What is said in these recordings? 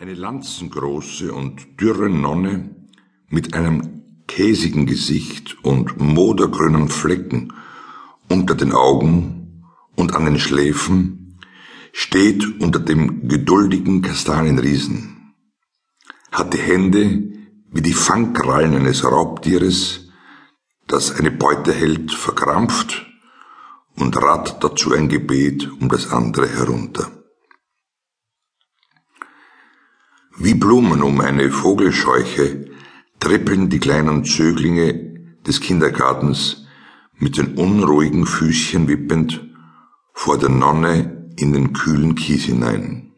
Eine lanzengroße und dürre Nonne mit einem käsigen Gesicht und modergrünen Flecken unter den Augen und an den Schläfen steht unter dem geduldigen Kastanienriesen, hat die Hände wie die Fangkrallen eines Raubtieres, das eine Beute hält, verkrampft und rat dazu ein Gebet um das andere herunter. Wie Blumen um eine Vogelscheuche trippeln die kleinen Zöglinge des Kindergartens mit den unruhigen Füßchen wippend vor der Nonne in den kühlen Kies hinein.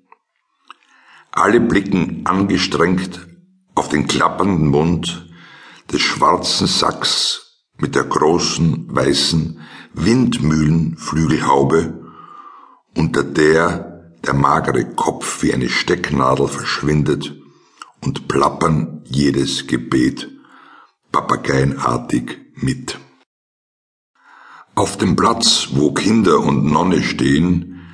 Alle blicken angestrengt auf den klappernden Mund des schwarzen Sacks mit der großen weißen Windmühlenflügelhaube, unter der der magere Kopf wie eine Stecknadel verschwindet und plappern jedes Gebet papageienartig mit. Auf dem Platz, wo Kinder und Nonne stehen,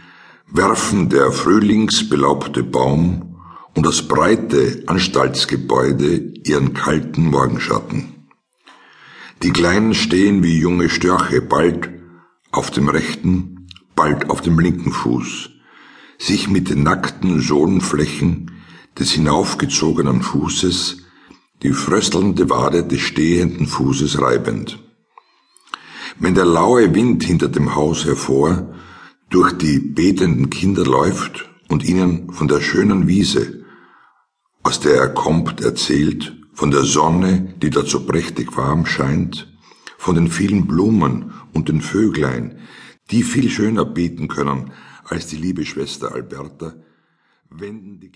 werfen der frühlingsbelaubte Baum und das breite Anstaltsgebäude ihren kalten Morgenschatten. Die Kleinen stehen wie junge Störche bald auf dem rechten, bald auf dem linken Fuß sich mit den nackten Sohlenflächen des hinaufgezogenen Fußes die fröstelnde Wade des stehenden Fußes reibend. Wenn der laue Wind hinter dem Haus hervor durch die betenden Kinder läuft und ihnen von der schönen Wiese, aus der er kommt, erzählt, von der Sonne, die dazu prächtig warm scheint, von den vielen Blumen und den Vöglein, die viel schöner beten können als die liebe Schwester Alberta, wenden die